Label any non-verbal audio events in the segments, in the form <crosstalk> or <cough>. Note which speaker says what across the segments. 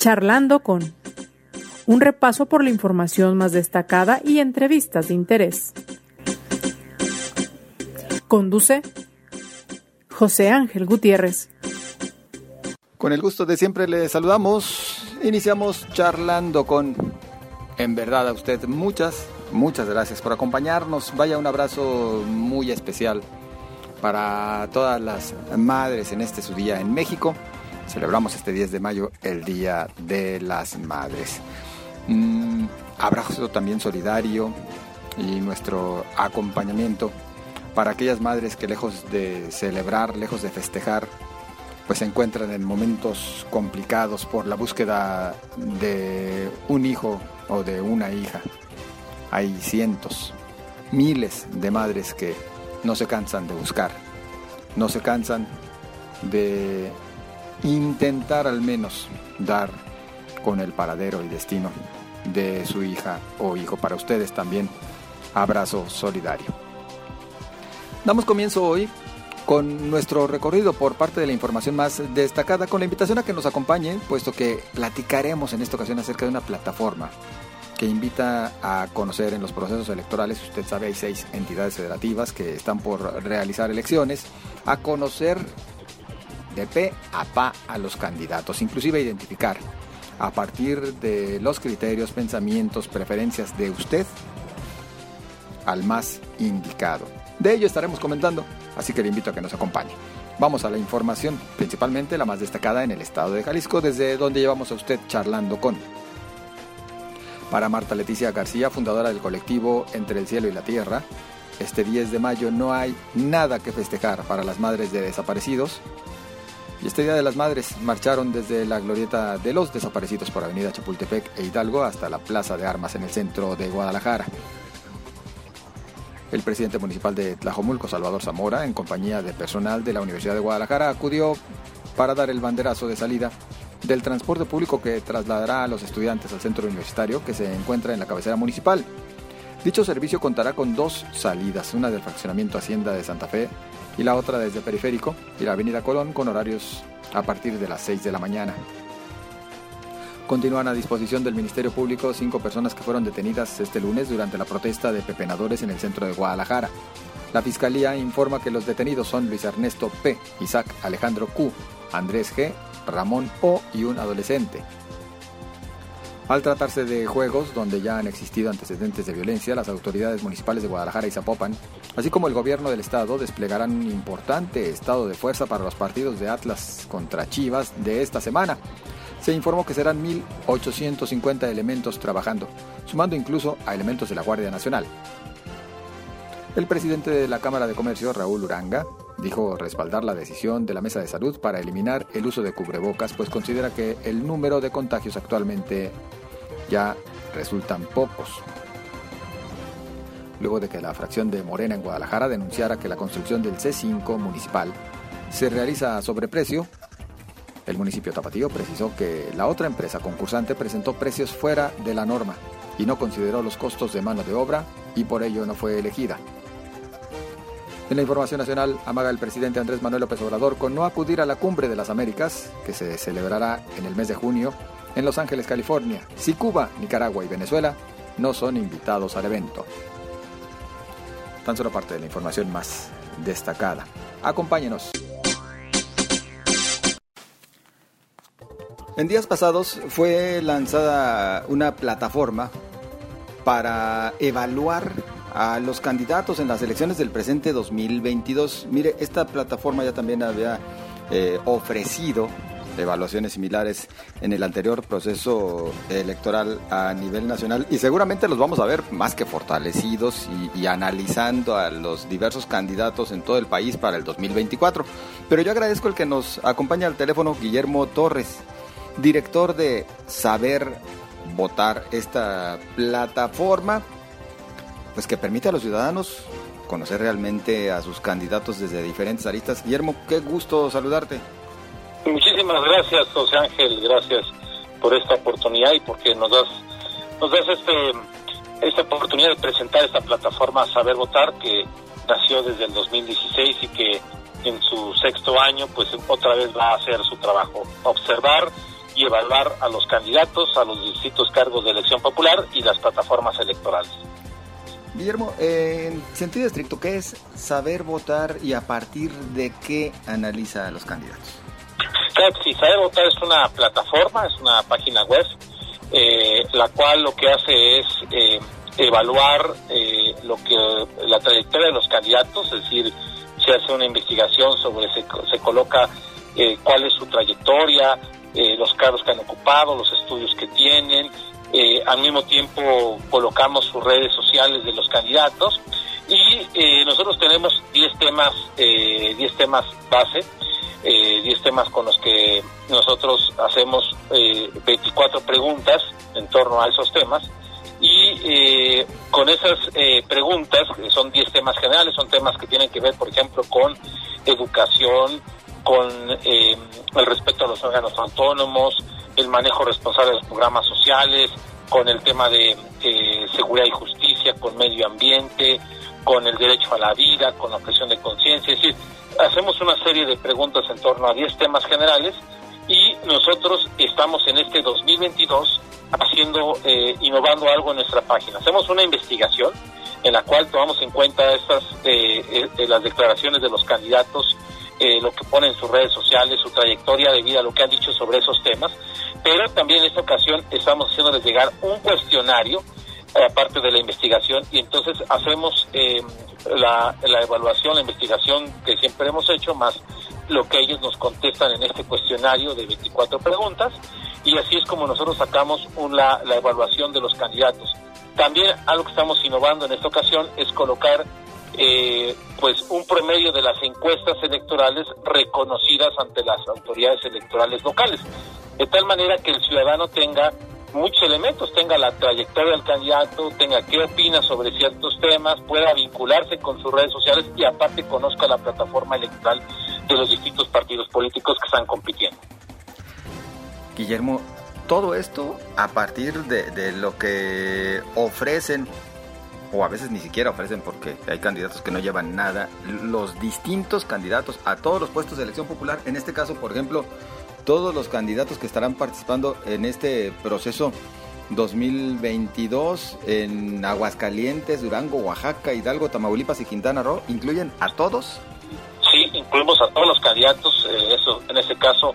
Speaker 1: Charlando con un repaso por la información más destacada y entrevistas de interés. Conduce José Ángel Gutiérrez.
Speaker 2: Con el gusto de siempre le saludamos. Iniciamos charlando con, en verdad a usted, muchas, muchas gracias por acompañarnos. Vaya un abrazo muy especial para todas las madres en este su día en México. Celebramos este 10 de mayo el Día de las Madres. Mm, abrazo también solidario y nuestro acompañamiento para aquellas madres que lejos de celebrar, lejos de festejar, pues se encuentran en momentos complicados por la búsqueda de un hijo o de una hija. Hay cientos, miles de madres que no se cansan de buscar, no se cansan de intentar al menos dar con el paradero y destino de su hija o hijo. Para ustedes también, abrazo solidario. Damos comienzo hoy con nuestro recorrido por parte de la información más destacada, con la invitación a que nos acompañe, puesto que platicaremos en esta ocasión acerca de una plataforma que invita a conocer en los procesos electorales, usted sabe, hay seis entidades federativas que están por realizar elecciones, a conocer de pe a pa a los candidatos, inclusive identificar a partir de los criterios, pensamientos, preferencias de usted al más indicado. De ello estaremos comentando, así que le invito a que nos acompañe. Vamos a la información, principalmente la más destacada en el estado de Jalisco, desde donde llevamos a usted charlando con. Para Marta Leticia García, fundadora del colectivo Entre el Cielo y la Tierra, este 10 de mayo no hay nada que festejar para las madres de desaparecidos, y este Día de las Madres marcharon desde la glorieta de los desaparecidos por Avenida Chapultepec e Hidalgo hasta la Plaza de Armas en el centro de Guadalajara. El presidente municipal de Tlajomulco, Salvador Zamora, en compañía de personal de la Universidad de Guadalajara, acudió para dar el banderazo de salida del transporte público que trasladará a los estudiantes al centro universitario que se encuentra en la cabecera municipal. Dicho servicio contará con dos salidas, una del fraccionamiento Hacienda de Santa Fe y la otra desde Periférico y la Avenida Colón con horarios a partir de las 6 de la mañana. Continúan a disposición del Ministerio Público cinco personas que fueron detenidas este lunes durante la protesta de pepenadores en el centro de Guadalajara. La Fiscalía informa que los detenidos son Luis Ernesto P., Isaac Alejandro Q., Andrés G., Ramón O. y un adolescente. Al tratarse de juegos donde ya han existido antecedentes de violencia, las autoridades municipales de Guadalajara y Zapopan, así como el gobierno del estado, desplegarán un importante estado de fuerza para los partidos de Atlas contra Chivas de esta semana. Se informó que serán 1.850 elementos trabajando, sumando incluso a elementos de la Guardia Nacional. El presidente de la Cámara de Comercio, Raúl Uranga, dijo respaldar la decisión de la Mesa de Salud para eliminar el uso de cubrebocas, pues considera que el número de contagios actualmente ya resultan pocos. Luego de que la fracción de Morena en Guadalajara denunciara que la construcción del C5 municipal se realiza a sobreprecio, el municipio Tapatío precisó que la otra empresa concursante presentó precios fuera de la norma y no consideró los costos de mano de obra y por ello no fue elegida. En la información nacional, amaga el presidente Andrés Manuel López Obrador con no acudir a la Cumbre de las Américas, que se celebrará en el mes de junio en Los Ángeles, California, si Cuba, Nicaragua y Venezuela no son invitados al evento. Tan solo parte de la información más destacada. Acompáñenos. En días pasados fue lanzada una plataforma para evaluar a los candidatos en las elecciones del presente 2022. Mire, esta plataforma ya también había eh, ofrecido evaluaciones similares en el anterior proceso electoral a nivel nacional y seguramente los vamos a ver más que fortalecidos y, analizando a los diversos candidatos en todo el país para el 2024. Pero yo agradezco el que nos acompaña al teléfono Guillermo Torres, director de Saber Votar, esta plataforma pues que permite a los ciudadanos conocer realmente a sus candidatos desde diferentes aristas. Guillermo, qué gusto saludarte.
Speaker 3: Muchísimas gracias, José Ángel, gracias por esta oportunidad y porque nos das, nos das este, esta oportunidad de presentar esta plataforma Saber Votar que nació desde el 2016 y que en su sexto año pues otra vez va a hacer su trabajo, observar y evaluar a los candidatos, a los distintos cargos de elección popular y las plataformas electorales.
Speaker 2: Guillermo, en sentido estricto, ¿qué es saber votar y a partir de qué analiza a los candidatos?
Speaker 3: Sí, Saber Votar es una plataforma, es una página web, eh, la cual lo que hace es eh, evaluar eh, lo que la trayectoria de los candidatos, es decir, se hace una investigación sobre, se, se coloca cuál es su trayectoria, los cargos que han ocupado, los estudios que tienen, eh, al mismo tiempo colocamos sus redes sociales de los candidatos y eh, nosotros tenemos 10 temas, eh, 10 temas base, eh, 10 temas con los que nosotros hacemos 24 eh, preguntas en torno a esos temas y eh, con esas preguntas, que son 10 temas generales, son temas que tienen que ver, por ejemplo, con educación, con el respeto a los órganos autónomos, el manejo responsable de los programas sociales, con el tema de eh, seguridad y justicia, con medio ambiente, con el derecho a la vida, con la objeción de conciencia. Es decir, hacemos una serie de preguntas en torno a 10 temas generales y nosotros estamos en este 2022 haciendo, eh, innovando algo en nuestra página. Hacemos una investigación en la cual tomamos en cuenta estas, eh, las declaraciones de los candidatos eh, lo que pone en sus redes sociales, su trayectoria de vida, lo que han dicho sobre esos temas, pero también en esta ocasión estamos haciéndoles llegar un cuestionario, eh, aparte de la investigación, y entonces hacemos eh, la, la evaluación, la investigación que siempre hemos hecho, más lo que ellos nos contestan en este cuestionario de 24 preguntas, y así es como nosotros sacamos la, la evaluación de los candidatos. También algo que estamos innovando en esta ocasión es colocar eh, pues un promedio de las encuestas electorales reconocidas ante las autoridades electorales locales, de tal manera que el ciudadano tenga muchos elementos, tenga la trayectoria del candidato, tenga qué opina sobre ciertos temas, pueda vincularse con sus redes sociales y aparte conozca la plataforma electoral de los distintos partidos políticos que están compitiendo.
Speaker 2: Guillermo, todo esto a partir de, de lo que ofrecen o a veces ni siquiera ofrecen porque hay candidatos que no llevan nada, los distintos candidatos a todos los puestos de elección popular, en este caso, por ejemplo, todos los candidatos que estarán participando en este proceso 2022 en Aguascalientes, Durango, Oaxaca, Hidalgo, Tamaulipas y Quintana Roo, ¿incluyen a todos?
Speaker 3: Sí, incluimos a todos los candidatos, eh, eso, en este caso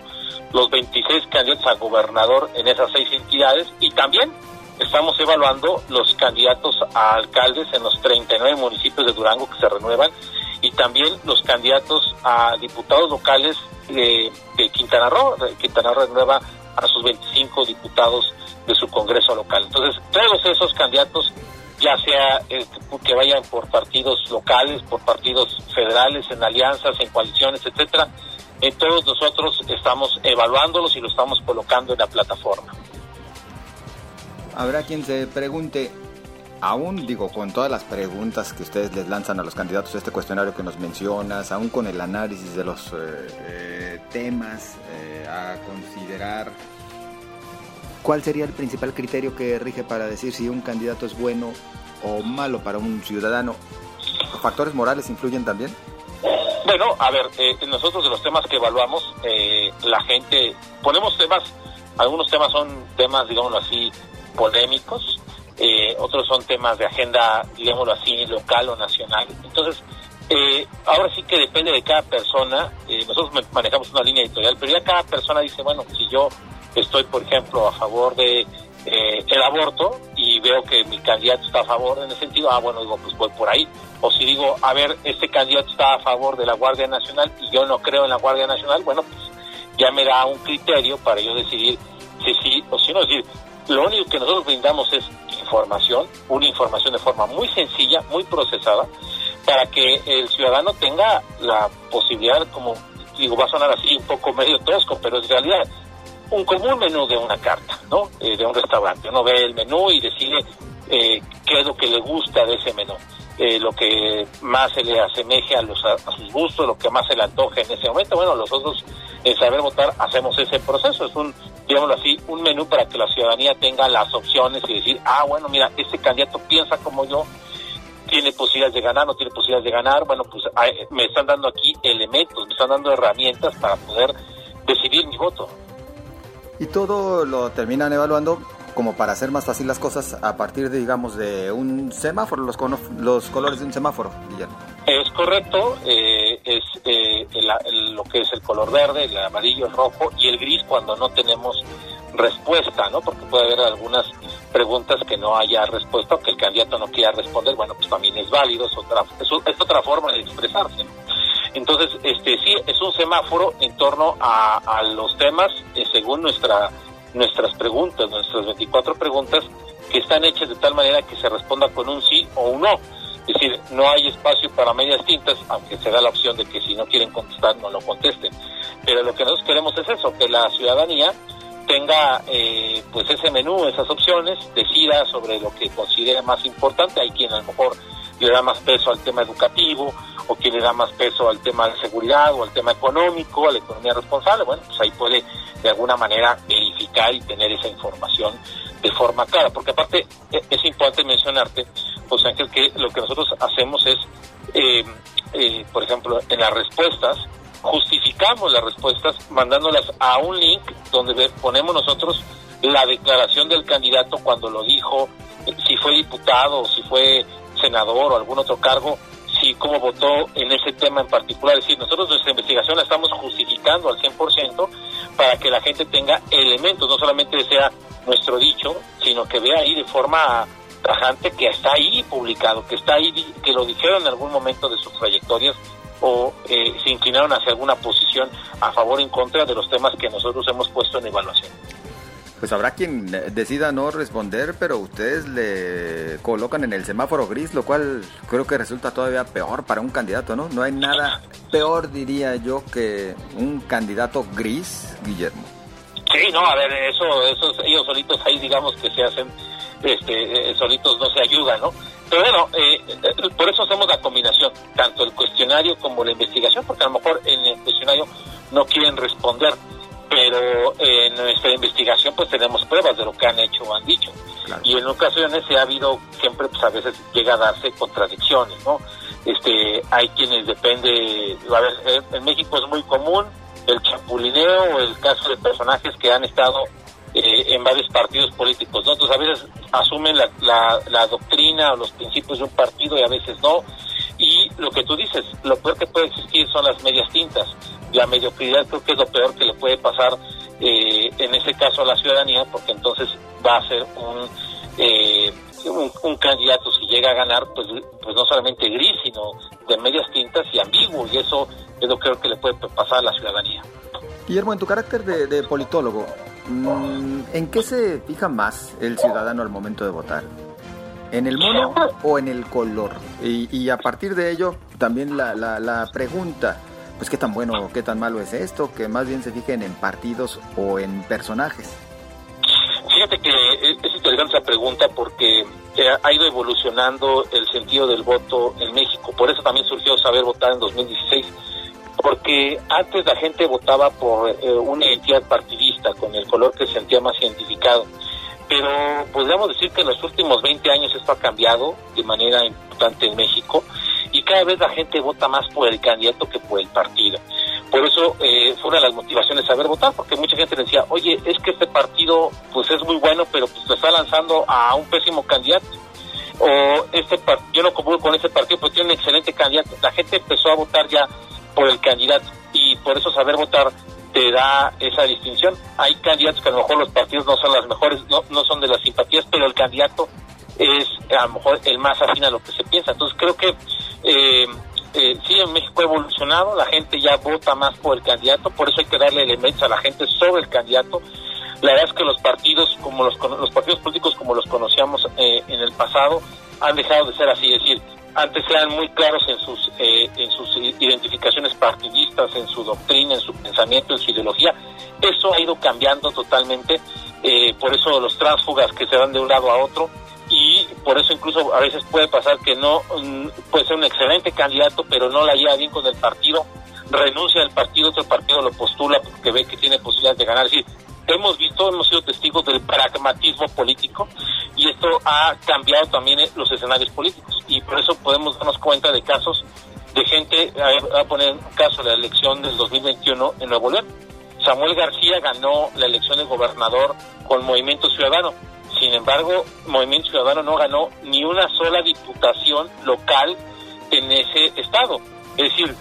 Speaker 3: los 26 candidatos a gobernador en esas seis entidades y también estamos evaluando los candidatos a alcaldes en los 39 municipios de Durango que se renuevan y también los candidatos a diputados locales de, Quintana Roo. Quintana Roo renueva a sus 25 diputados de su Congreso local. Entonces, todos esos candidatos, ya sea eh, que vayan por partidos locales, por partidos federales, en alianzas, en coaliciones, etcétera, todos nosotros estamos evaluándolos y lo estamos colocando en la plataforma.
Speaker 2: Habrá quien se pregunte, aún digo, con todas las preguntas que ustedes les lanzan a los candidatos, este cuestionario que nos mencionas, aún con el análisis de los eh, eh, temas eh, a considerar, ¿cuál sería el principal criterio que rige para decir si un candidato es bueno o malo para un ciudadano? ¿Factores morales influyen también?
Speaker 3: Bueno, a ver, nosotros de los temas que evaluamos, la gente, ponemos temas, algunos temas son temas, digámoslo así, polémicos, eh, otros son temas de agenda, digámoslo así, local o nacional. Entonces, eh, ahora sí que depende de cada persona, eh, nosotros manejamos una línea editorial, pero ya cada persona dice, bueno, si yo estoy, por ejemplo, a favor de el aborto y veo que mi candidato está a favor en ese sentido, ah, bueno, digo, pues voy por ahí. O si digo, a ver, este candidato está a favor de la Guardia Nacional y yo no creo en la Guardia Nacional, bueno, pues ya me da un criterio para yo decidir si sí o si no. Es decir, lo único que nosotros brindamos es información, una información de forma muy sencilla, muy procesada, para que el ciudadano tenga la posibilidad, como digo, va a sonar así un poco medio tosco, pero en realidad un común menú de una carta, ¿no? Eh, de un restaurante. Uno ve el menú y decide eh, qué es lo que le gusta de ese menú. Eh, lo que más se le asemeje a, los, a, sus gustos, lo que más se le antoje en ese momento. Bueno, nosotros en Saber Votar hacemos ese proceso, es un, digámoslo así, un menú para que la ciudadanía tenga las opciones y decir, ah, bueno, mira, este candidato piensa como yo, tiene posibilidades de ganar, no tiene posibilidades de ganar, bueno, pues me están dando aquí elementos, me están dando herramientas para poder decidir mi voto.
Speaker 2: Y todo lo terminan evaluando como para hacer más fácil las cosas a partir de, digamos, de un semáforo, los, los colores de un semáforo, Guillermo.
Speaker 3: Es correcto, eh, es eh, lo que es el color verde, el amarillo, el rojo y el gris cuando no tenemos respuesta, ¿no? Porque puede haber algunas preguntas que no haya respuesta o que el candidato no quiera responder, bueno, pues también es válido, es otra, es, otra forma de expresarse. Entonces, este sí, es un semáforo en torno a, a los temas eh, según nuestra nuestras preguntas, nuestras 24 preguntas, que están hechas de tal manera que se responda con un sí o un no. Es decir, no hay espacio para medias tintas, aunque se da la opción de que si no quieren contestar, no lo contesten. Pero lo que nosotros queremos es eso, que la ciudadanía tenga eh, pues ese menú, esas opciones, decida sobre lo que considere más importante. Hay quien a lo mejor le da más peso al tema educativo, o quien le da más peso al tema de seguridad, o al tema económico, a la economía responsable. Bueno, pues ahí puede de alguna manera y tener esa información de forma clara, porque aparte e, es importante mencionarte, pues Ángel, que lo que nosotros hacemos es, eh, eh, por ejemplo, en las respuestas, justificamos las respuestas mandándolas a un link donde ponemos nosotros la declaración del candidato cuando lo dijo, si fue diputado, si fue senador o algún otro cargo, si cómo votó en ese tema en particular. Es decir, nosotros nuestra investigación la estamos justificando al 100% para que la gente tenga elementos, no solamente sea nuestro dicho, sino que vea ahí de forma tajante que está ahí publicado, que está ahí, que lo dijeron en algún momento de sus trayectorias o eh, se inclinaron hacia alguna posición a favor o en contra de los temas que nosotros hemos puesto en evaluación.
Speaker 2: Pues habrá quien decida no responder, pero ustedes le colocan en el semáforo gris, lo cual creo que resulta todavía peor para un candidato, ¿no? No hay nada peor, diría yo, que un candidato gris, Guillermo.
Speaker 3: Sí, no, a ver, eso, esos, ellos solitos ahí, digamos que se hacen, este, eh, solitos no se ayudan, ¿no? Pero bueno, eh, eh, por eso hacemos la combinación, tanto el cuestionario como la investigación, porque a lo mejor en el cuestionario no quieren responder pero en nuestra investigación pues tenemos pruebas de lo que han hecho o han dicho. Y en ocasiones se ha habido, siempre pues a veces llega a darse contradicciones, ¿no? Este, hay quienes depende, a ver, en México es muy común el chapulineo o el caso de personajes que han estado eh, en varios partidos políticos, ¿no? Entonces a veces asumen la, la, la doctrina o los principios de un partido y a veces no. Lo que tú dices, lo peor que puede existir son las medias tintas la mediocridad creo que es lo peor que le puede pasar eh, en ese caso a la ciudadanía, porque entonces va a ser un, eh, un, candidato, si llega a ganar, pues, pues no solamente gris, sino de medias tintas y ambiguo, y eso es lo que creo que le puede pasar a la ciudadanía.
Speaker 2: Guillermo, en tu carácter de, politólogo, mm, ¿en qué se fija más el ciudadano al momento de votar? ¿En el mono o en el color? Y, a partir de ello, también la, la, la pregunta, pues qué tan bueno o qué tan malo es esto, que más bien se fijen en partidos o en personajes.
Speaker 3: Fíjate que es interesante esa pregunta porque ha ido evolucionando el sentido del voto en México. Por eso también surgió saber votar en 2016. Porque antes la gente votaba por eh, una identidad partidista, con el color que se sentía más identificado. Pero podríamos decir que en los últimos 20 años esto ha cambiado de manera importante en México y cada vez la gente vota más por el candidato que por el partido. Por eso eh, fue una de las motivaciones saber votar, porque mucha gente decía, oye, es que este partido pues es muy bueno, pero pues lo está lanzando a un pésimo candidato. O este yo no comulgo con ese partido, pues tiene un excelente candidato. La gente empezó a votar ya por el candidato y por eso saber votar te da esa distinción. Hay candidatos que a lo mejor los partidos no son las mejores, no, no son de las simpatías, pero el candidato es a lo mejor el más afín a lo que se piensa. Entonces creo que eh, eh, sí, en México ha evolucionado, la gente ya vota más por el candidato, por eso hay que darle elementos a la gente sobre el candidato. La verdad es que los partidos, como los, los partidos políticos como los conocíamos eh, en el pasado, han dejado de ser así, decir, antes eran muy claros en sus eh, en sus identificaciones partidistas, en su doctrina, en su pensamiento, en su ideología. Eso ha ido cambiando totalmente. Eh, por eso los tránsfugas que se van de un lado a otro y por eso incluso a veces puede pasar que no mm, puede ser un excelente candidato pero no la lleva bien con el partido renuncia al partido otro partido lo postula porque ve que tiene posibilidades de ganar es decir hemos visto hemos sido testigos del pragmatismo político y esto ha cambiado también los escenarios políticos y por eso podemos darnos cuenta de casos de gente a, poner un caso la elección del 2021 en Nuevo León Samuel García ganó la elección de gobernador con Movimiento Ciudadano. Sin embargo, Movimiento Ciudadano no ganó ni una sola diputación local en ese estado. Es decir,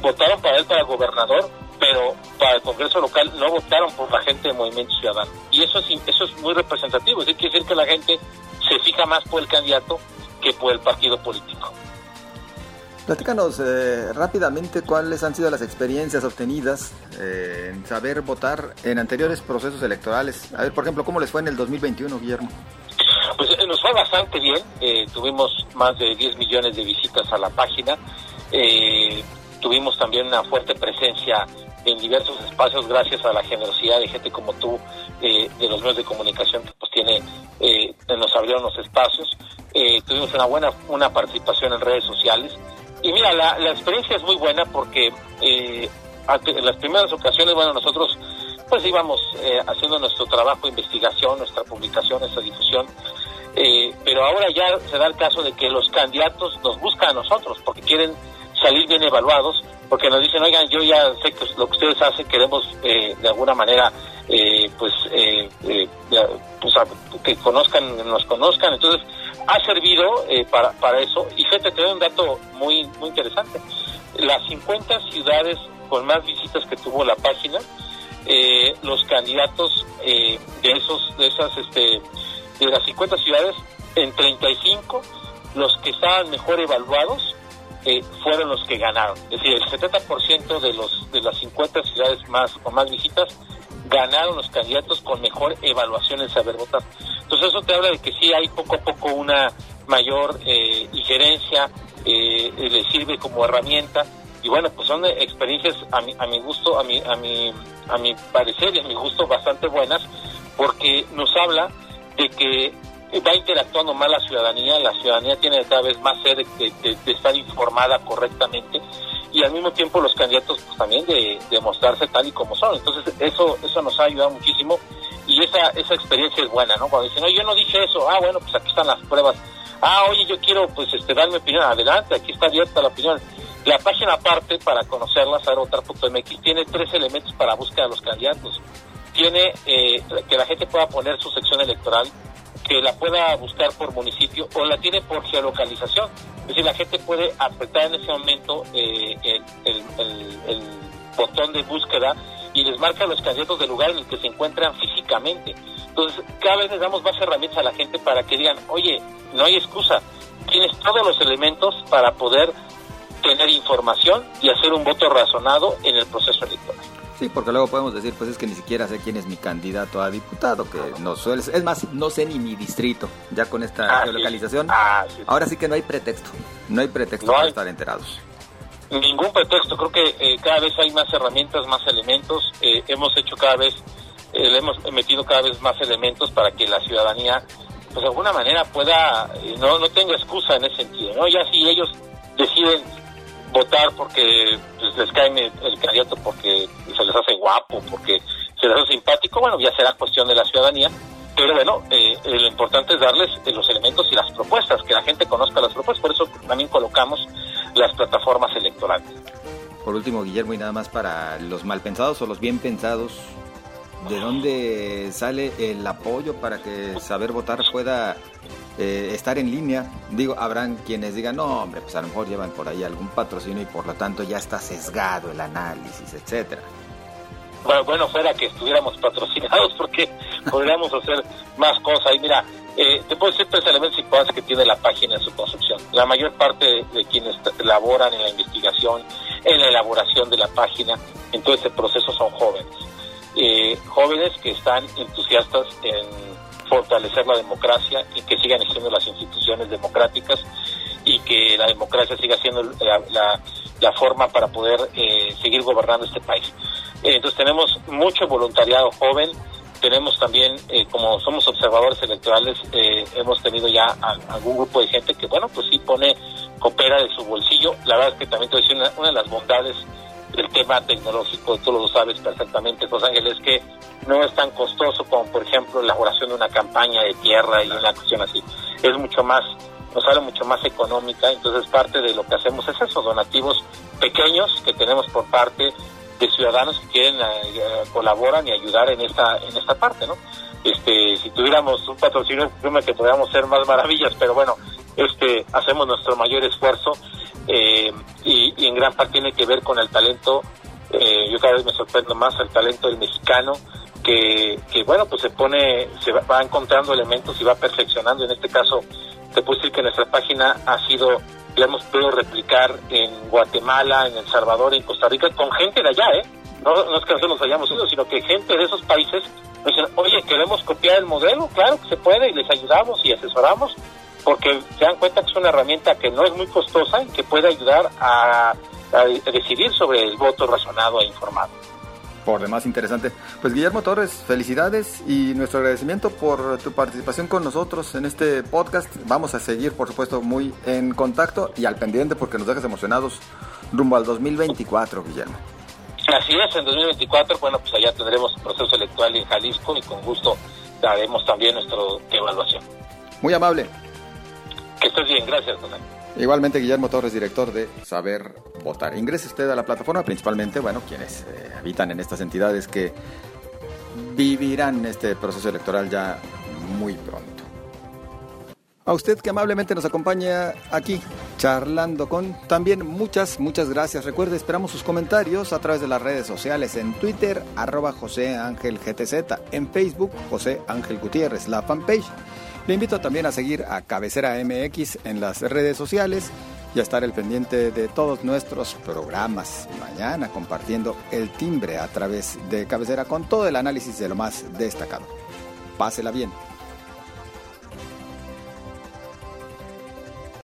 Speaker 3: votaron para él para gobernador, pero para el Congreso local no votaron por la gente de Movimiento Ciudadano. Y eso es, eso es muy representativo. Es decir, quiere decir que la gente se fija más por el candidato que por el partido político.
Speaker 2: Platícanos eh, rápidamente cuáles han sido las experiencias obtenidas eh, en saber votar en anteriores procesos electorales. A ver, por ejemplo, ¿cómo les fue en el 2021, Guillermo?
Speaker 3: Pues eh, nos fue bastante bien. tuvimos más de 10 millones de visitas a la página. Tuvimos también una fuerte presencia en diversos espacios gracias a la generosidad de gente como tú de los medios de comunicación que pues tiene nos abrieron los espacios. tuvimos una buena una participación en redes sociales y mira, la, experiencia es muy buena porque eh, en las primeras ocasiones, bueno, nosotros pues íbamos eh, haciendo nuestro trabajo investigación, nuestra publicación, nuestra difusión, eh, pero ahora ya se da el caso de que los candidatos nos buscan a nosotros porque quieren salir bien evaluados, porque nos dicen, oigan, yo ya sé que lo que ustedes hacen, queremos de alguna manera, pues, pues que conozcan, nos conozcan, entonces ha servido eh, para, para eso. Y fíjate, te doy un dato muy, muy interesante. Las 50 ciudades con más visitas que tuvo la página, eh, los candidatos eh, de esos, de esas, este, de las 50 ciudades, en 35, los que estaban mejor evaluados fueron los que ganaron. Es decir, el 70% de los de las 50 ciudades más con más visitas ganaron los candidatos con mejor evaluación en saber votar. Entonces eso te habla de que sí hay poco a poco una mayor eh, injerencia, eh, le sirve como herramienta y bueno, pues son experiencias a mi, a mi gusto, a mi, a mi, a mi parecer y a mi gusto bastante buenas porque nos habla de que va interactuando más la ciudadanía, la ciudadanía tiene cada vez más sed de, estar informada correctamente y al mismo tiempo los candidatos pues, también de, mostrarse tal y como son. Entonces eso eso nos ha ayudado muchísimo y esa esa experiencia es buena, ¿no? Cuando dicen, no, yo no dije eso, ah, bueno, pues aquí están las pruebas. Ah, oye, yo quiero pues este dar mi opinión, adelante, aquí está abierta la opinión. La página aparte, para conocerla, saberotar.mx, tiene tres elementos para búsqueda de los candidatos. Tiene eh, que la gente pueda poner su sección electoral, que la pueda buscar por municipio o la tiene por geolocalización. Es decir, la gente puede apretar en ese momento eh, el, botón de búsqueda y les marca los candidatos del lugar en el que se encuentran físicamente. Entonces, cada vez les damos más herramientas a la gente para que digan, oye, no hay excusa, tienes todos los elementos para poder tener información y hacer un voto razonado en el proceso electoral.
Speaker 2: Sí, porque luego podemos decir, pues es que ni siquiera sé quién es mi candidato a diputado, que no suele, es más, no sé ni mi distrito, ya con esta ah, geolocalización. Ah, ahora sí que no hay pretexto, no hay pretexto para estar enterados.
Speaker 3: Ningún pretexto, creo que eh, cada vez hay más herramientas, más elementos, eh, hemos hecho cada vez, eh, le hemos metido cada vez más elementos para que la ciudadanía, pues de alguna manera pueda, no, no tenga excusa en ese sentido, ¿no? Ya si ellos deciden votar porque pues, les cae el candidato porque se les hace guapo, porque se les hace simpático, bueno, ya será cuestión de la ciudadanía. Pero bueno, eh, eh, lo importante es darles eh, los elementos y las propuestas, que la gente conozca las propuestas. Por eso también colocamos las plataformas electorales.
Speaker 2: Por último, Guillermo, y nada más para los mal pensados o los bien pensados, ¿de dónde sale el apoyo para que saber votar pueda eh, estar en línea. Digo, habrán quienes digan, no, hombre, pues a lo mejor llevan por ahí algún patrocinio y por lo tanto ya está sesgado el análisis, etcétera.
Speaker 3: Bueno, bueno, fuera que estuviéramos patrocinados <laughs> porque podríamos hacer más cosas. Y mira, eh, te puedo decir tres elementos importantes que tiene la página en su construcción. La mayor parte de, quienes laboran en la investigación, en la elaboración de la página, en todo ese proceso son jóvenes. Eh, jóvenes que están entusiastas en fortalecer la democracia y que sigan existiendo las instituciones democráticas y que la democracia siga siendo la, la, forma para poder eh, seguir gobernando este país. Eh, entonces tenemos mucho voluntariado joven, tenemos también, eh, como somos observadores electorales, hemos tenido ya algún grupo de gente que, bueno, pues sí pone, coopera de su bolsillo. La verdad es que también te una de las bondades el tema tecnológico, tú lo sabes perfectamente, José Ángel, es que no es tan costoso como, por ejemplo, la elaboración de una campaña de tierra y una cuestión así. Es mucho más, nos sale mucho más económica, entonces parte de lo que hacemos es eso, donativos pequeños que tenemos por parte de ciudadanos que quieren colaboran y ayudar en esta en esta parte, ¿no? Este, si tuviéramos un patrocinio, creo que podríamos ser más maravillas, pero bueno, este, hacemos nuestro mayor esfuerzo y, y, en gran parte tiene que ver con el talento. yo cada vez me sorprendo más el talento del mexicano, que, que, bueno, pues se pone, se va, encontrando elementos y va perfeccionando. En este caso, te puedo decir que nuestra página ha sido, la hemos podido replicar en Guatemala, en El Salvador, en Costa Rica, con gente de allá, ¿eh? No, no es que nosotros nos hayamos ido, sino que gente de esos países nos dicen, oye, queremos copiar el modelo, claro que se puede, y les ayudamos y asesoramos, porque se dan cuenta que es una herramienta que no es muy costosa y que puede ayudar a, a decidir sobre el voto razonado e informado
Speaker 2: por demás interesante. Pues Guillermo Torres, felicidades y nuestro agradecimiento por tu participación con nosotros en este podcast. Vamos a seguir, por supuesto, muy en contacto y al pendiente porque nos dejas emocionados rumbo al 2024, Guillermo.
Speaker 3: Así es, en 2024, bueno, pues allá tendremos proceso electoral en Jalisco y con gusto daremos también nuestra evaluación.
Speaker 2: Muy amable.
Speaker 3: Que estés bien, gracias, José.
Speaker 2: Igualmente, Guillermo Torres, director de Saber Votar. Ingrese usted a la plataforma, principalmente, bueno, quienes eh, habitan en estas entidades que vivirán este proceso electoral ya muy pronto. A usted que amablemente nos acompaña aquí, charlando con también muchas, muchas gracias. Recuerde, esperamos sus comentarios a través de las redes sociales, en Twitter, arroba José Ángel GTZ, en Facebook, José Ángel Gutiérrez, la fanpage le invito también a seguir a Cabecera MX en las redes sociales y a estar al pendiente de todos nuestros programas. Mañana compartiendo el timbre a través de Cabecera con todo el análisis de lo más destacado. Pásela bien.